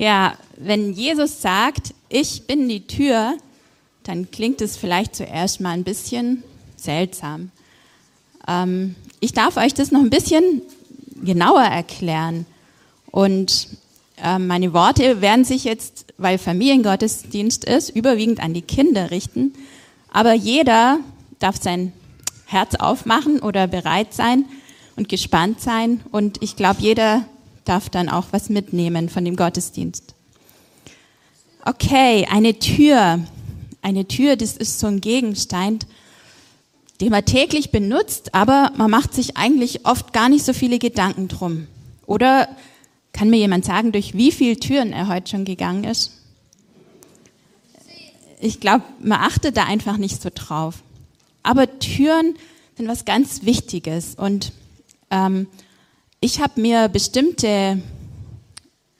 Ja, wenn Jesus sagt, ich bin die Tür, dann klingt es vielleicht zuerst mal ein bisschen seltsam. Ähm, ich darf euch das noch ein bisschen genauer erklären. Und äh, meine Worte werden sich jetzt, weil Familiengottesdienst ist, überwiegend an die Kinder richten. Aber jeder darf sein Herz aufmachen oder bereit sein und gespannt sein. Und ich glaube, jeder darf dann auch was mitnehmen von dem Gottesdienst. Okay, eine Tür. Eine Tür, das ist so ein Gegenstand, den man täglich benutzt, aber man macht sich eigentlich oft gar nicht so viele Gedanken drum. Oder kann mir jemand sagen, durch wie viele Türen er heute schon gegangen ist? Ich glaube, man achtet da einfach nicht so drauf. Aber Türen sind was ganz Wichtiges und ähm, ich habe mir bestimmte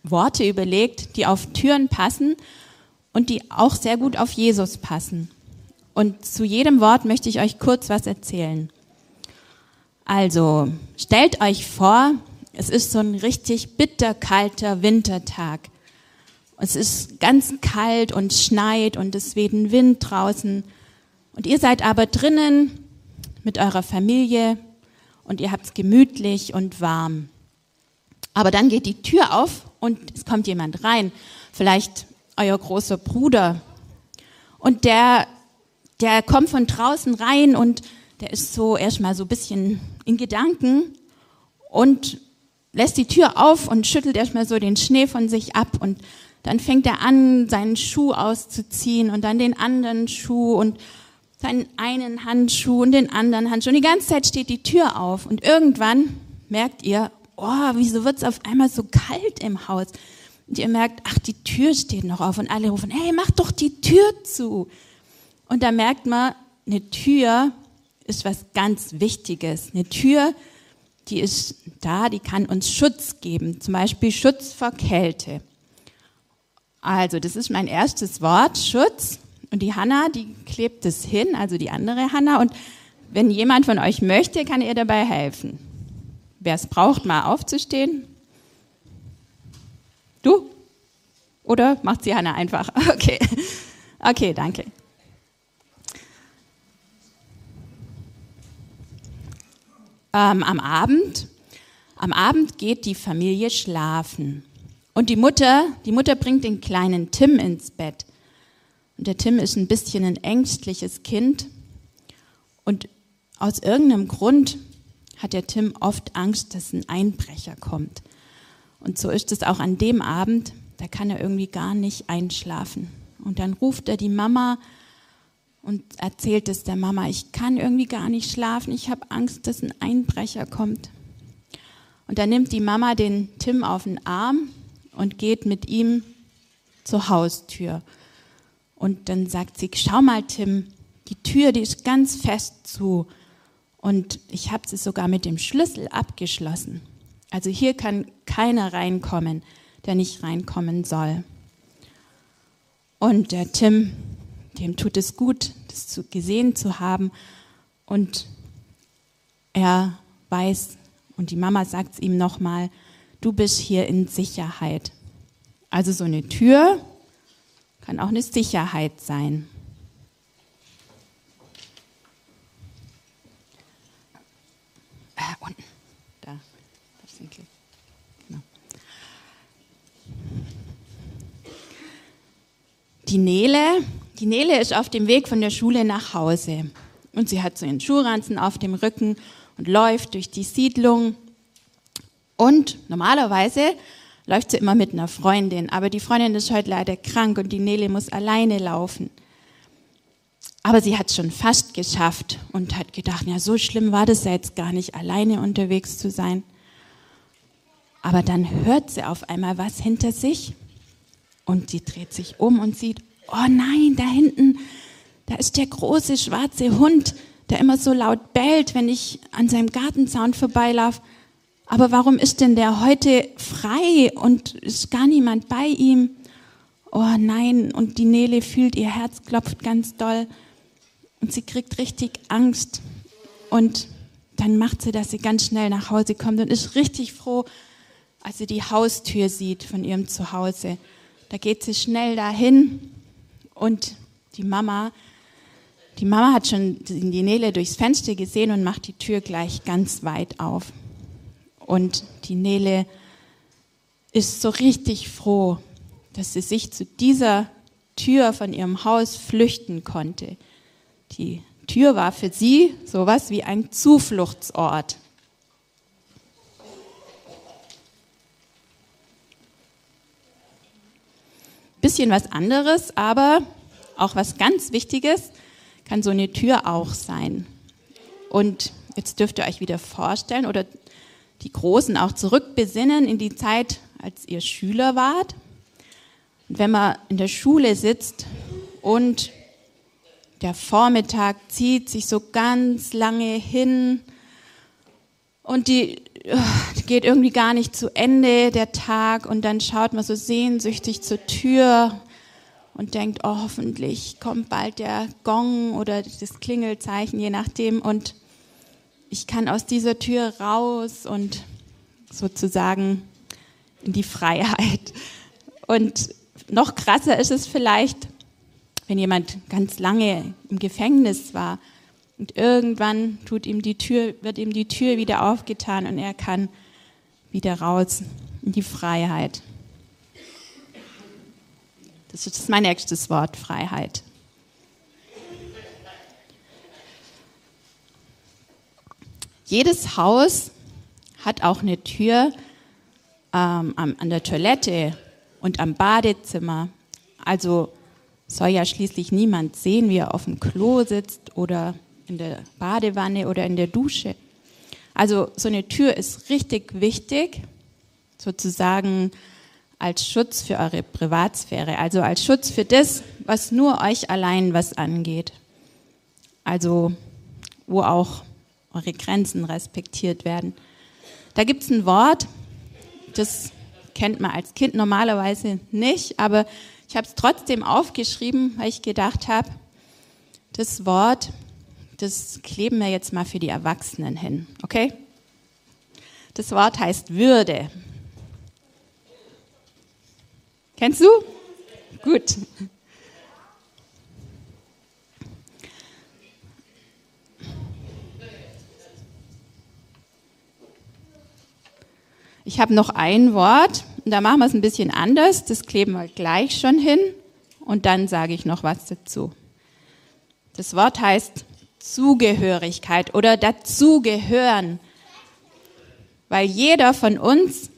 Worte überlegt, die auf Türen passen und die auch sehr gut auf Jesus passen. Und zu jedem Wort möchte ich euch kurz was erzählen. Also, stellt euch vor, es ist so ein richtig bitterkalter Wintertag. Es ist ganz kalt und schneit und es weht ein Wind draußen. Und ihr seid aber drinnen mit eurer Familie und ihr habt es gemütlich und warm. Aber dann geht die Tür auf und es kommt jemand rein. Vielleicht euer großer Bruder. Und der der kommt von draußen rein und der ist so erstmal so ein bisschen in Gedanken und lässt die Tür auf und schüttelt erstmal so den Schnee von sich ab und dann fängt er an, seinen Schuh auszuziehen und dann den anderen Schuh und seinen einen Handschuh und den anderen Handschuh. Und die ganze Zeit steht die Tür auf und irgendwann merkt ihr, oh, wieso wird's auf einmal so kalt im Haus? Und ihr merkt, ach, die Tür steht noch auf und alle rufen, hey, mach doch die Tür zu. Und da merkt man, eine Tür ist was ganz Wichtiges. Eine Tür, die ist da, die kann uns Schutz geben, zum Beispiel Schutz vor Kälte. Also, das ist mein erstes Wort, Schutz. Und die Hanna, die klebt es hin, also die andere Hanna. Und wenn jemand von euch möchte, kann ihr dabei helfen. Wer es braucht, mal aufzustehen. Du? Oder macht sie Hanna einfach? Okay. Okay, danke. ähm, am Abend, am Abend geht die Familie schlafen. Und die Mutter, die Mutter bringt den kleinen Tim ins Bett. Und der Tim ist ein bisschen ein ängstliches Kind. Und aus irgendeinem Grund hat der Tim oft Angst, dass ein Einbrecher kommt. Und so ist es auch an dem Abend, da kann er irgendwie gar nicht einschlafen. Und dann ruft er die Mama und erzählt es der Mama, ich kann irgendwie gar nicht schlafen, ich habe Angst, dass ein Einbrecher kommt. Und dann nimmt die Mama den Tim auf den Arm und geht mit ihm zur Haustür. Und dann sagt sie, schau mal Tim, die Tür, die ist ganz fest zu. Und ich habe sie sogar mit dem Schlüssel abgeschlossen. Also hier kann keiner reinkommen, der nicht reinkommen soll. Und der Tim dem tut es gut, das zu, gesehen zu haben. Und er weiß, und die Mama sagt es ihm nochmal, du bist hier in Sicherheit. Also so eine Tür kann auch eine Sicherheit sein. Äh, unten, da, das sind genau. Die Nele die Nele ist auf dem Weg von der Schule nach Hause und sie hat so einen Schuhranzen auf dem Rücken und läuft durch die Siedlung. Und normalerweise läuft sie immer mit einer Freundin, aber die Freundin ist heute leider krank und die Nele muss alleine laufen. Aber sie hat schon fast geschafft und hat gedacht, ja, so schlimm war das jetzt gar nicht, alleine unterwegs zu sein. Aber dann hört sie auf einmal was hinter sich und sie dreht sich um und sieht, oh nein, da hinten, da ist der große schwarze Hund, der immer so laut bellt, wenn ich an seinem Gartenzaun vorbeilaufe. Aber warum ist denn der heute frei und ist gar niemand bei ihm? Oh nein, und die Nele fühlt, ihr Herz klopft ganz doll und sie kriegt richtig Angst. Und dann macht sie, dass sie ganz schnell nach Hause kommt und ist richtig froh, als sie die Haustür sieht von ihrem Zuhause. Da geht sie schnell dahin und die Mama, die Mama hat schon die Nele durchs Fenster gesehen und macht die Tür gleich ganz weit auf. Und die Nele ist so richtig froh, dass sie sich zu dieser Tür von ihrem Haus flüchten konnte. Die Tür war für sie sowas wie ein Zufluchtsort. Bisschen was anderes, aber auch was ganz Wichtiges kann so eine Tür auch sein. Und jetzt dürft ihr euch wieder vorstellen oder die Großen auch zurückbesinnen in die Zeit, als ihr Schüler wart. Und wenn man in der Schule sitzt und der Vormittag zieht sich so ganz lange hin und die geht irgendwie gar nicht zu Ende, der Tag, und dann schaut man so sehnsüchtig zur Tür und denkt, oh, hoffentlich kommt bald der Gong oder das Klingelzeichen, je nachdem, und ich kann aus dieser Tür raus und sozusagen in die Freiheit. Und noch krasser ist es vielleicht, wenn jemand ganz lange im Gefängnis war und irgendwann tut ihm die Tür, wird ihm die Tür wieder aufgetan und er kann wieder raus in die Freiheit. Das ist mein nächstes Wort, Freiheit. Jedes Haus hat auch eine Tür ähm, an der Toilette und am Badezimmer. Also soll ja schließlich niemand sehen, wie er auf dem Klo sitzt oder in der Badewanne oder in der Dusche. Also so eine Tür ist richtig wichtig, sozusagen als Schutz für eure Privatsphäre, also als Schutz für das, was nur euch allein was angeht. Also wo auch eure Grenzen respektiert werden. Da gibt es ein Wort, das kennt man als Kind normalerweise nicht, aber ich habe es trotzdem aufgeschrieben, weil ich gedacht habe, das Wort, das kleben wir jetzt mal für die Erwachsenen hin, okay? Das Wort heißt Würde. Kennst du? Gut. Ich habe noch ein Wort, und da machen wir es ein bisschen anders. Das kleben wir gleich schon hin und dann sage ich noch was dazu. Das Wort heißt Zugehörigkeit oder dazugehören. Weil jeder von uns,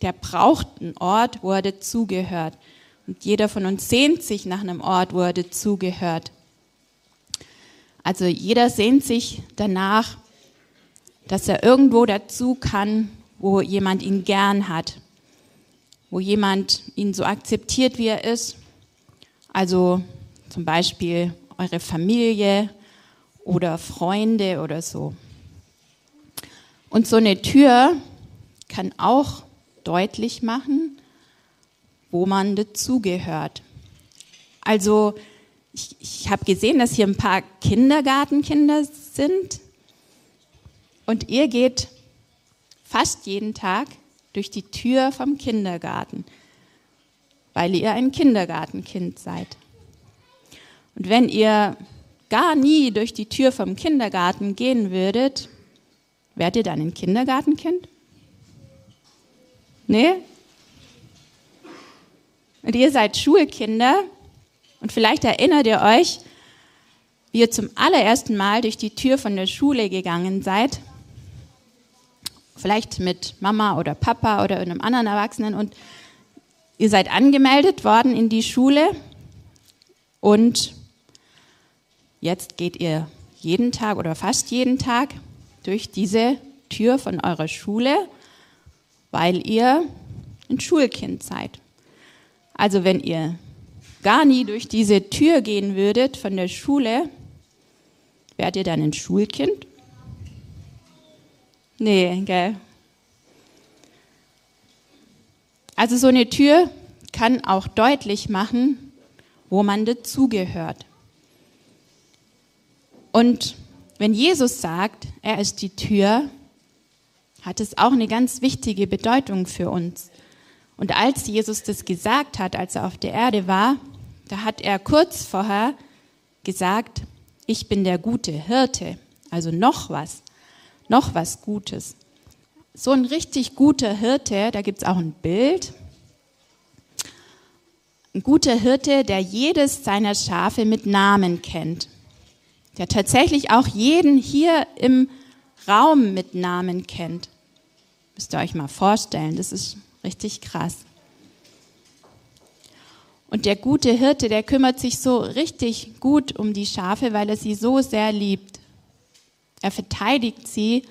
der braucht einen Ort, wo er dazugehört. Und jeder von uns sehnt sich nach einem Ort, wo er dazugehört. Also jeder sehnt sich danach, dass er irgendwo dazu kann, wo jemand ihn gern hat, wo jemand ihn so akzeptiert, wie er ist. Also zum Beispiel eure Familie oder Freunde oder so. Und so eine Tür kann auch deutlich machen, wo man dazugehört. Also ich, ich habe gesehen, dass hier ein paar Kindergartenkinder sind und ihr geht fast jeden Tag durch die Tür vom Kindergarten, weil ihr ein Kindergartenkind seid. Und wenn ihr gar nie durch die Tür vom Kindergarten gehen würdet, wärt ihr dann ein Kindergartenkind? Nee? Und ihr seid Schulkinder und vielleicht erinnert ihr euch, wie ihr zum allerersten Mal durch die Tür von der Schule gegangen seid vielleicht mit Mama oder Papa oder einem anderen Erwachsenen. Und ihr seid angemeldet worden in die Schule. Und jetzt geht ihr jeden Tag oder fast jeden Tag durch diese Tür von eurer Schule, weil ihr ein Schulkind seid. Also wenn ihr gar nie durch diese Tür gehen würdet von der Schule, wärt ihr dann ein Schulkind Nee, gell. Also so eine Tür kann auch deutlich machen, wo man dazugehört. Und wenn Jesus sagt, er ist die Tür, hat es auch eine ganz wichtige Bedeutung für uns. Und als Jesus das gesagt hat, als er auf der Erde war, da hat er kurz vorher gesagt, ich bin der gute Hirte, also noch was, noch was Gutes. So ein richtig guter Hirte, da gibt es auch ein Bild. Ein guter Hirte, der jedes seiner Schafe mit Namen kennt. Der tatsächlich auch jeden hier im Raum mit Namen kennt. Müsst ihr euch mal vorstellen, das ist richtig krass. Und der gute Hirte, der kümmert sich so richtig gut um die Schafe, weil er sie so sehr liebt. Er verteidigt sie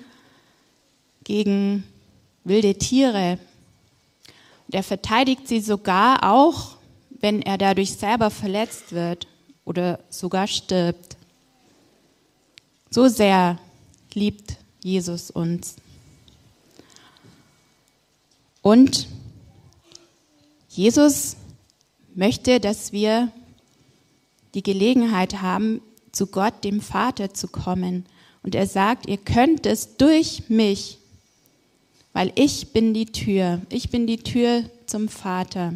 gegen wilde Tiere. Und er verteidigt sie sogar auch, wenn er dadurch selber verletzt wird oder sogar stirbt. So sehr liebt Jesus uns. Und Jesus möchte, dass wir die Gelegenheit haben, zu Gott, dem Vater, zu kommen. Und er sagt, ihr könnt es durch mich, weil ich bin die Tür. Ich bin die Tür zum Vater.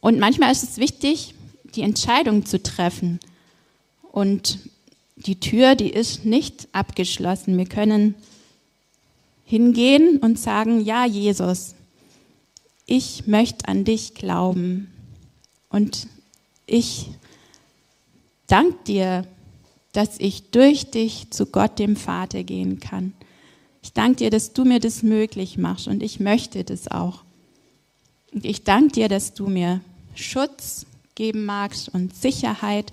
Und manchmal ist es wichtig, die Entscheidung zu treffen. Und die Tür, die ist nicht abgeschlossen. Wir können hingehen und sagen, ja, Jesus, ich möchte an dich glauben und ich danke dir, dass ich durch dich zu Gott dem Vater gehen kann. Ich danke dir, dass du mir das möglich machst und ich möchte das auch. Und ich danke dir, dass du mir Schutz geben magst und Sicherheit.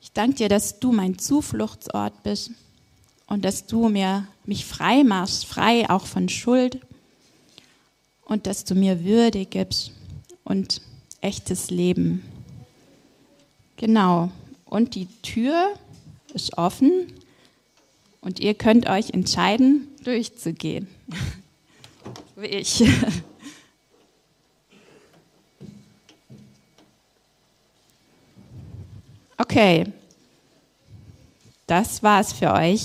Ich danke dir, dass du mein Zufluchtsort bist und dass du mir mich frei machst, frei auch von Schuld und dass du mir Würde gibst und echtes Leben. Genau. Und die Tür ist offen und ihr könnt euch entscheiden, durchzugehen. Wie ich. Okay. Das war's für euch.